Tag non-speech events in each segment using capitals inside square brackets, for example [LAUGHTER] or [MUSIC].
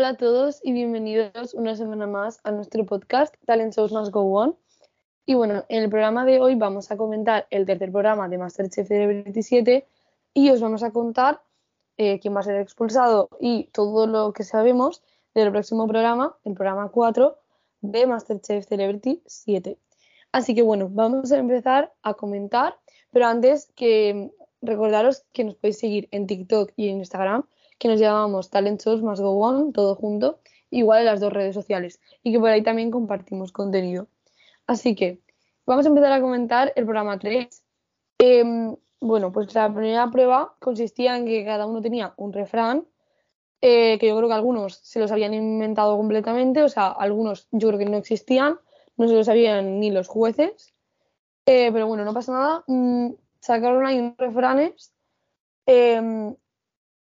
Hola a todos y bienvenidos una semana más a nuestro podcast Talent Shows Must Go On. Y bueno, en el programa de hoy vamos a comentar el tercer programa de Masterchef Celebrity 7 y os vamos a contar eh, quién va a ser expulsado y todo lo que sabemos del próximo programa, el programa 4 de Masterchef Celebrity 7. Así que bueno, vamos a empezar a comentar, pero antes que recordaros que nos podéis seguir en TikTok y en Instagram, que nos llamamos Talent Más Go On, todo junto, igual en las dos redes sociales, y que por ahí también compartimos contenido. Así que vamos a empezar a comentar el programa 3. Em, bueno, pues la primera prueba consistía en que cada uno tenía un refrán, eh, que yo creo que algunos se los habían inventado completamente, o sea, algunos yo creo que no existían, no se lo sabían ni los jueces, eh, pero bueno, no pasa nada. Mm, sacaron ahí unos refranes em,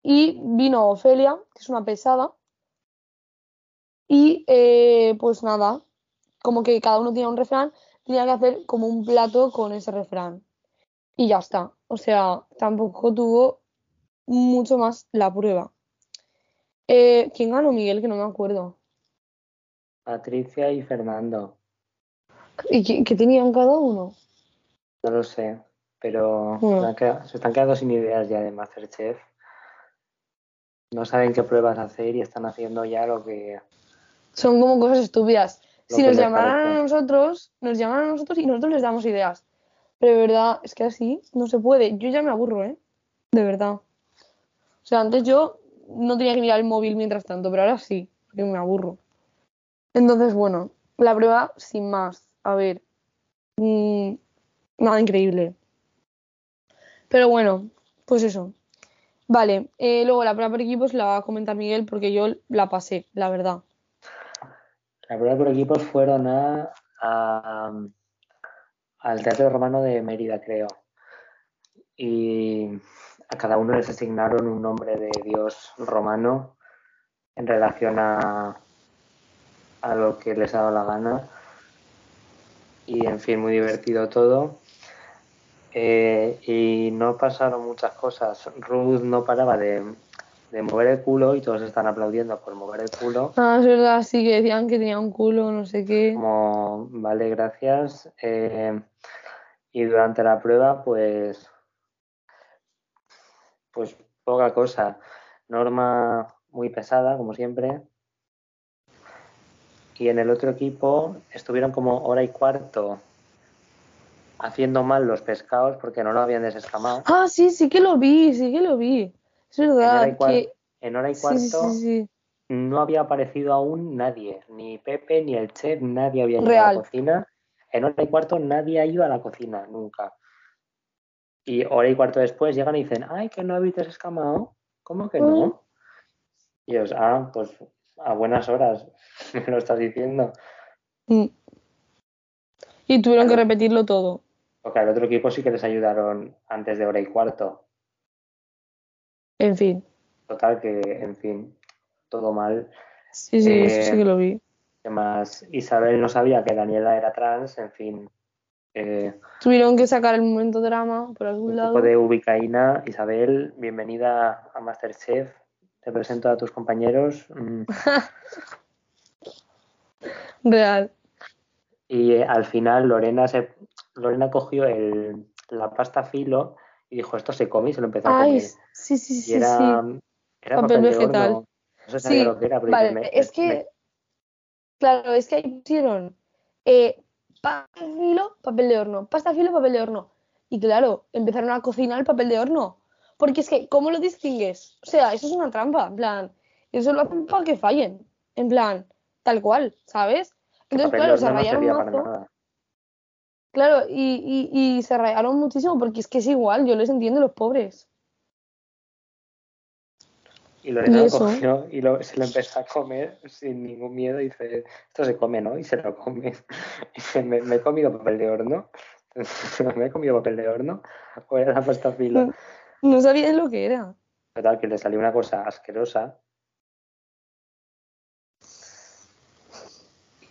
y vino Ofelia, que es una pesada, y eh, pues nada, como que cada uno tenía un refrán, tenía que hacer como un plato con ese refrán. Y ya está. O sea, tampoco tuvo mucho más la prueba. Eh, ¿Quién ganó, Miguel? Que no me acuerdo. Patricia y Fernando. ¿Y qué, tenían cada uno? No lo sé, pero se están quedando sin ideas ya de Masterchef. No saben qué pruebas hacer y están haciendo ya lo que... Son como cosas estúpidas. Si nos llamaran a nosotros, nos llaman a nosotros y nosotros les damos ideas. Pero de verdad, es que así no se puede. Yo ya me aburro, ¿eh? De verdad. O sea, antes yo no tenía que mirar el móvil mientras tanto, pero ahora sí, porque me aburro. Entonces, bueno, la prueba sin más a ver, mm, nada increíble. Pero bueno, pues eso. Vale, eh, luego la prueba por equipos la va a comentar Miguel porque yo la pasé, la verdad. La prueba por equipos fueron a, al Teatro Romano de Mérida, creo. Y a cada uno les asignaron un nombre de dios romano en relación a, a lo que les ha dado la gana y en fin, muy divertido todo. Eh, y no pasaron muchas cosas. Ruth no paraba de, mover el culo y todos están aplaudiendo por mover el culo. Ah, es verdad, sí que decían que tenía un culo, no sé qué. Como, vale, gracias. Eh, y durante la prueba, pues, pues poca cosa. Norma muy pesada, como siempre y en el otro equipo estuvieron como hora y cuarto haciendo mal los pescados porque no lo habían desescamado. Ah, sí, sí que lo vi, sí que lo vi. Es verdad. En hora y, cuarto no había aparecido aún nadie, ni Pepe, ni el chef, nadie había ido a la cocina. En hora y cuarto nadie ha ido a la cocina, nunca. Y hora y cuarto después llegan y dicen, ay, que no habéis desescamado. ¿Cómo que no? Oh. Y os, ah, pues a buenas horas, [LAUGHS] me lo estás diciendo. Mm. Y tuvieron que repetirlo todo. Porque al otro equipo sí que les ayudaron antes de hora y cuarto. En fin. Total, que, en fin, todo mal. Sí, sí, eso sí que lo vi. Además, Isabel no sabía que Daniela era trans, en fin. Eh, Tuvieron que sacar el momento drama por algún lado. de ubicaína. Isabel, bienvenida a Masterchef te presento a tus compañeros. Mm. [LAUGHS] Real. Y eh, al final Lorena se Lorena cogió el, la pasta filo y dijo esto se come y se lo empezó a comer. Sí, sí, sí. era, sí. era papel, vegetal. No sé sí, lo que era, pero vale, es que claro, es que ahí pusieron eh, pasta filo, papel de horno, pasta filo, papel de horno. Y claro, empezaron a cocinar el papel de horno. Porque es que, ¿cómo lo distingues? O sea, eso es una trampa, en plan. Eso lo hacen para que fallen. En plan, tal cual, ¿sabes? Entonces, claro, se rayaron mazo. Claro, y, y, y, se rayaron muchísimo porque es que es igual, yo les entiendo los pobres. Y Lorena lo cogió y lo, se lo empezó a comer sin ningún miedo y dice, esto se come, ¿no? Y se lo come. Y [LAUGHS] dice, me, he comido papel de horno. [LAUGHS] me he comido papel de horno. O era la pasta fila. No sabía lo que era. Total, que le salió una cosa asquerosa.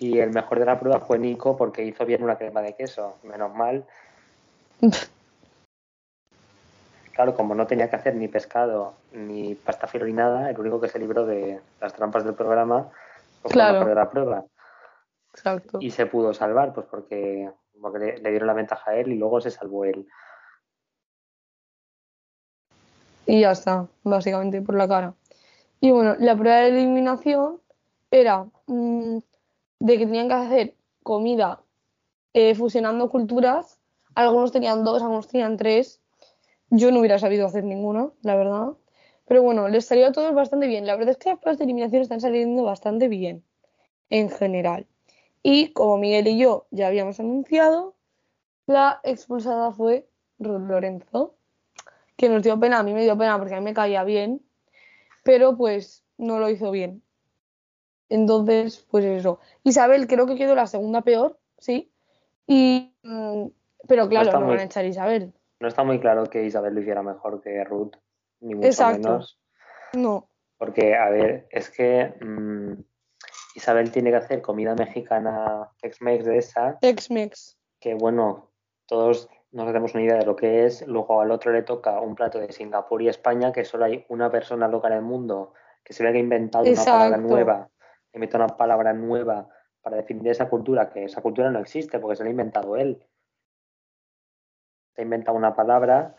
Y el mejor de la prueba fue Nico porque hizo bien una crema de queso. Menos mal. [LAUGHS] claro, como no tenía que hacer ni pescado, ni pasta filo ni nada, el único que se libró de las trampas del programa fue Claro. perder la prueba. Exacto. Y se pudo salvar, pues porque, porque le, le dieron la ventaja a él y luego se salvó él. Y ya está, básicamente por la cara. Y bueno, la prueba de eliminación era mm, de que tenían que hacer comida eh, fusionando culturas. Algunos tenían dos, algunos tenían tres. Yo no hubiera sabido hacer ninguno, la verdad. Pero bueno, les salió a todos bastante bien. La verdad es que las pruebas de eliminación están saliendo bastante bien, en general. Y como Miguel y yo ya habíamos anunciado, la expulsada fue Ruth Lorenzo que nos dio pena, a mí me dio pena porque a mí me caía bien, pero pues no lo hizo bien. Entonces, pues eso. Isabel creo que quedó la segunda peor, sí. Y, mm, pero claro, no muy- van a echar a Isabel. No está muy claro que Isabel lo hiciera mejor que Ruth, ni mucho Exacto. menos. No, Porque, a ver, es que mm, Isabel tiene que hacer comida mexicana Tex-Mex de esa, Tex-Mex. que bueno, todos nos hacemos una idea de lo que es. Luego al otro le toca un plato de Singapur y España, que solo hay una persona loca en el mundo que se ve que ha inventado una palabra nueva, inventa una palabra nueva para definir esa cultura, que esa cultura no existe porque se la ha inventado él. Se ha inventado una palabra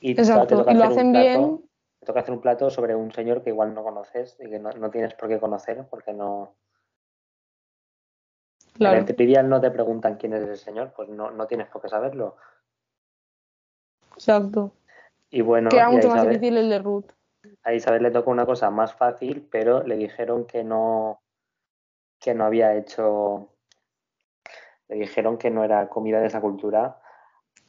y te Exacto. toca Y lo hacer un hacen plato- bien. te toca hacer un plato sobre un señor que igual no conoces y que no, no tienes por qué conocer porque no. En Claro. el trivial no te preguntan quién es ese señor, pues no, no tienes por qué saberlo. Exacto. Y bueno, Que era mucho más difícil el de Ruth. A Isabel le tocó una cosa más fácil, pero le dijeron que no, que no había hecho, le dijeron que no era comida de esa cultura,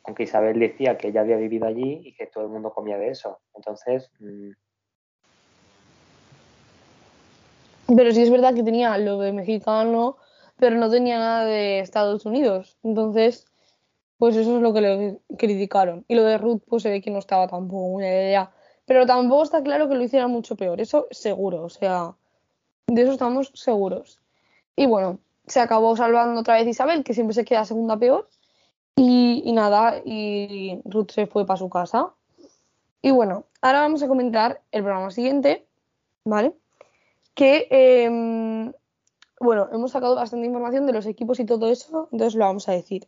aunque Isabel decía que ella había vivido allí y que todo el mundo comía de eso. Entonces, mm, Pero sí es verdad que tenía lo de mexicano, pero no tenía nada de Estados Unidos. Entonces, pues eso es lo que le criticaron. Y lo de Ruth, pues se ve que no estaba tampoco una idea. Pero tampoco está claro que lo hiciera mucho peor. Eso seguro, o sea, de eso estamos seguros. Y bueno, se acabó salvando otra vez Isabel, que siempre se queda segunda peor. Y, nada, y Ruth se fue para su casa. Y bueno, ahora vamos a comentar el programa siguiente, ¿vale? que, eh, bueno, hemos sacado bastante información de los equipos y todo eso, entonces lo vamos a decir.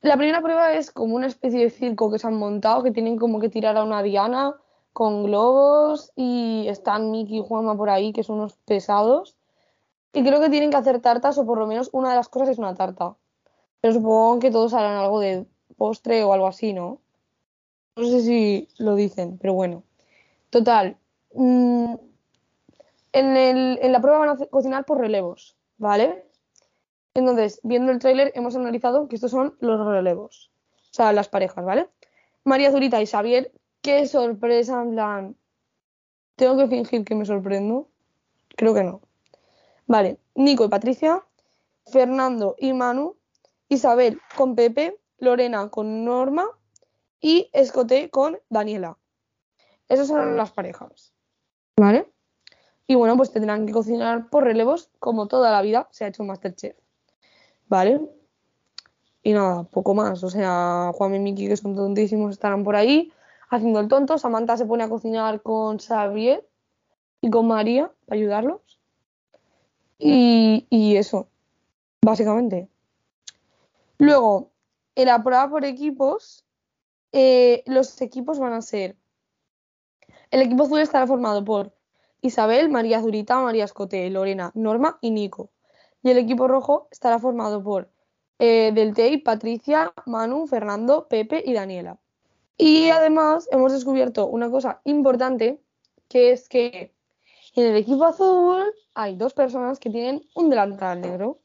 La primera prueba es como una especie de circo que se han montado, que tienen como que tirar a una diana con globos y están Mickey y Juanma por ahí, que son unos pesados. Y creo que tienen que hacer tartas, o por lo menos una de las cosas es una tarta. Pero supongo que todos harán algo de postre o algo así, ¿no? No sé si lo dicen, pero bueno. Total. mm, en, el- en la prueba van a cocinar por relevos, ¿vale? Entonces, viendo el tráiler, hemos analizado que estos son los relevos. O sea, las parejas, ¿vale? María Zurita y Xavier, qué sorpresa, en plan. ¿Tengo que fingir que me sorprendo? Creo que no. Vale, Nico y Patricia, Fernando y Manu, Isabel con Pepe, Lorena con Norma y Escoté con Daniela. Esas son las parejas. ¿Vale? Y bueno, pues tendrán que cocinar por relevos como toda la vida se ha hecho en Masterchef. ¿Vale? Y nada, poco más. O sea, Juan y Miki, que son tontísimos, estarán por ahí haciendo el tonto. Samantha se pone a cocinar con Xavier y con María para ayudarlos. Y, y eso, básicamente. Luego, en la prueba por equipos, eh, los equipos van a ser. El equipo azul estará formado por Isabel, María Zurita, María Escote, Lorena, Norma y Nico. Y el equipo rojo estará formado por eh, Deltey, Patricia, Manu, Fernando, Pepe y Daniela. Y además hemos descubierto una cosa importante, que es que en el equipo azul hay dos personas que tienen un delantal negro.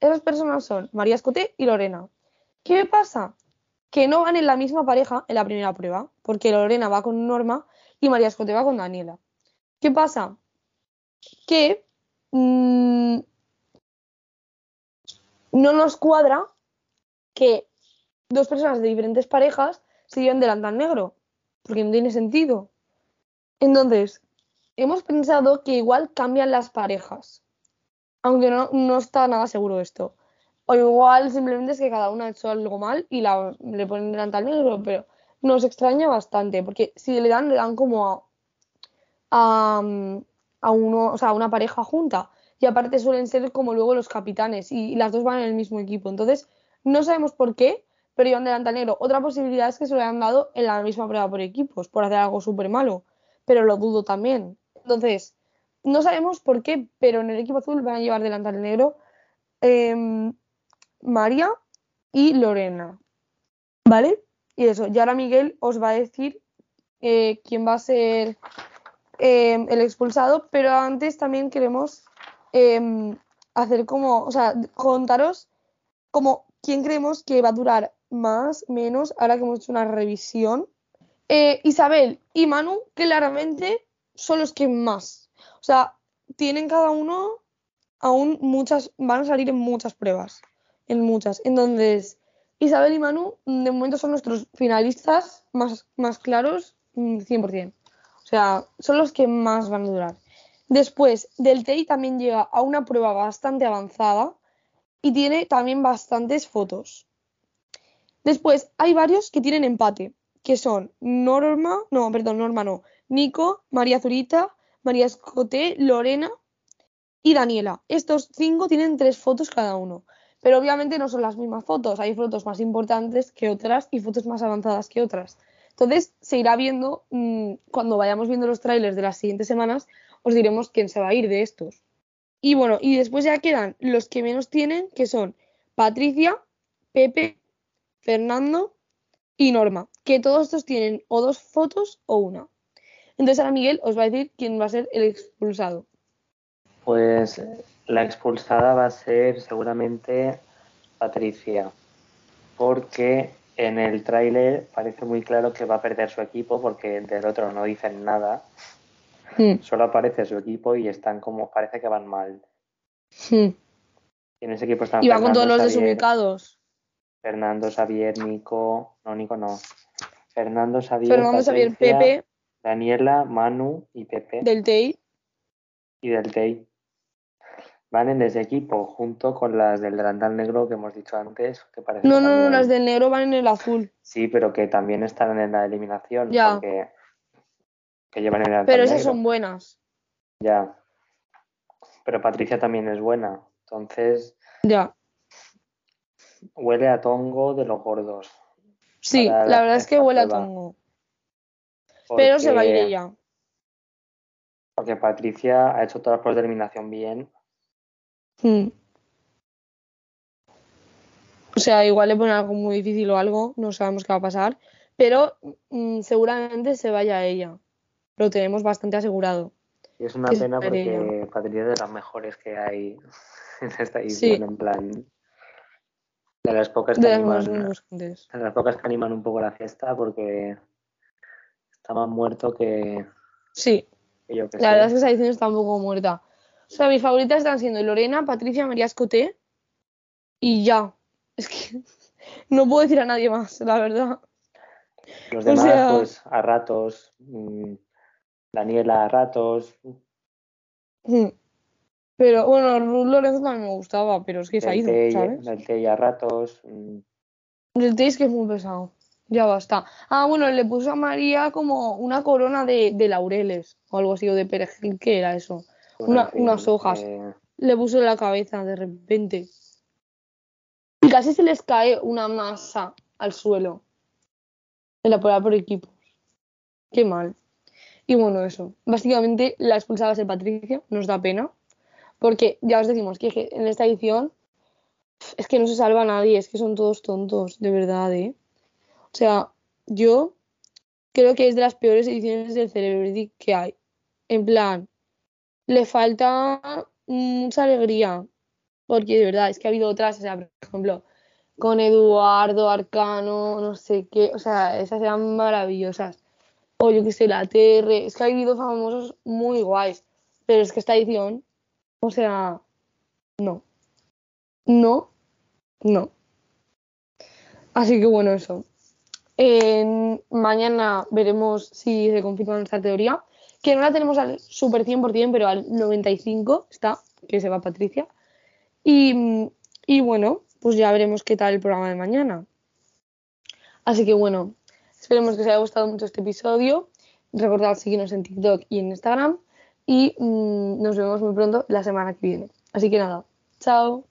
Esas personas son María Escote y Lorena. ¿Qué pasa? Que no van en la misma pareja en la primera prueba, porque Lorena va con Norma y María Escote va con Daniela. ¿Qué pasa? Que mm, no nos cuadra que dos personas de diferentes parejas delantal negro, porque no tiene sentido. Entonces, hemos pensado que igual cambian las parejas, aunque no, no está nada seguro esto. O igual simplemente es que cada una ha hecho algo mal y la, le ponen delantal negro, pero nos extraña bastante, porque si le dan, le dan como a, a uno, o sea, a una pareja junta. Y aparte suelen ser como luego los capitanes y las dos van en el mismo equipo. Entonces, no sabemos por qué, pero llevan delantal negro. Otra posibilidad es que se lo hayan dado en la misma prueba por equipos, por hacer algo súper malo, pero lo dudo también. Entonces, no sabemos por qué, pero en el equipo azul van a llevar delantal negro em, María y Lorena. ¿Vale? Y eso, y ahora Miguel os va a decir eh, quién va a ser em, el expulsado, pero antes también queremos em, hacer como, o sea, contaros como quién creemos que va a durar más, menos, ahora que hemos hecho una revisión. Eh, Isabel y Manu, claramente, son los que más. O sea, tienen cada uno aún muchas, van a salir en muchas pruebas, en muchas. Entonces, Isabel y Manu, de momento son nuestros finalistas más, más claros, 100%. Mm, o sea, son los que más van a durar. Después, del TEI también llega a una prueba bastante avanzada y tiene también bastantes fotos. Después, hay varios que tienen empate, que son Norma, no, perdón, Norma no, Nico, María Zurita, María Escoté, Lorena y Daniela. Estos cinco tienen tres fotos cada uno, pero obviamente no son las mismas fotos, hay fotos más importantes que otras y fotos más avanzadas que otras. Entonces, se irá viendo, mm, cuando vayamos viendo los trailers de las siguientes semanas, os diremos quién se va a ir de estos. Y bueno, y después ya quedan los que menos tienen, que son Patricia, Pepe, Fernando y Norma, que todos estos tienen o dos fotos o una. Entonces ahora Miguel os va a decir quién va a ser el expulsado. Pues la expulsada va a ser seguramente Patricia, porque en el tráiler parece muy claro que va a perder su equipo porque del otro no dicen nada. Hmm. Solo aparece su equipo y están como, parece que van mal. Hmm. Y en ese equipo están Y va con todos los desubicados. Fernando, Xavier, Nico, no, Nico no. Fernando, Xavier, Fernando, Xavier, Pepe. Daniela, Manu y Pepe. Del TEI. Y del TEI. Van en ese equipo, junto con las del delantal negro que hemos dicho antes. Que parece no, no, no, las del negro van en el azul. Sí, pero que también están en la eliminación. Ya. Porque... Que llevan el delantal Pero esas son buenas. Ya. Pero Patricia también es buena. Entonces. Ya huele a tongo de los gordos. Sí, la, verdad es que huele a tongo. Pero se va a ir ella. Porque Patricia ha hecho todas las pruebas de eliminación bien. Hmm. O sea, igual le ponen algo muy difícil o algo, no sabemos qué va a pasar. Pero mm, seguramente se vaya a ella. Lo tenemos bastante asegurado. Y es una pena porque Patricia es de las mejores que hay [LAUGHS] en esta edición, en plan. De las pocas que animan, de las pocas que animan un poco la fiesta porque está más muerto que. Sí. la verdad es que esa edición está un poco muerta. O sea, mis favoritas están siendo Lorena, Patricia, María Escoté y ya. Es que [LAUGHS] no puedo decir a nadie más, la verdad. Los demás, pues a ratos. Mm, Daniela a ratos. Mm. Pero bueno, Ruth Lorenzo también me gustaba, pero es que se ha ido, ¿sabes? Del té a ratos. Mm. Del es que es muy pesado. Ya basta. Ah, bueno, le puso a María como una corona de, de laureles o algo así, o de perejil, ¿qué era eso? unas hojas. Eh. Le puso en la cabeza de repente. Y casi se les cae una masa al suelo. En la prueba por equipos. Qué mal. Y bueno, eso. Básicamente la expulsada el Patricia, nos da pena. Porque ya os decimos que en esta edición es que no se salva a nadie, es que son todos tontos, de verdad, ¿eh? O sea, yo creo que es de las peores ediciones del Celebrity que hay. En plan, le falta mucha alegría. Porque de verdad, es que ha habido otras, o sea, por ejemplo, con Eduardo, Arcano, no sé qué, o sea, esas eran maravillosas. O yo que sé, la TR, es que ha habido famosos muy guays. Pero es que esta edición o sea, no. No, no. Así que bueno, eso. mañana veremos si se confirma nuestra teoría, que no la tenemos al super 100%, pero al 95% está, que se va Patricia. Y, y bueno, pues ya veremos qué tal el programa de mañana. Así que bueno, Esperemos que os haya gustado mucho este episodio. Recordad seguirnos en TikTok y en Instagram. Y mm, nos vemos muy pronto la semana que viene. Así que nada, chao.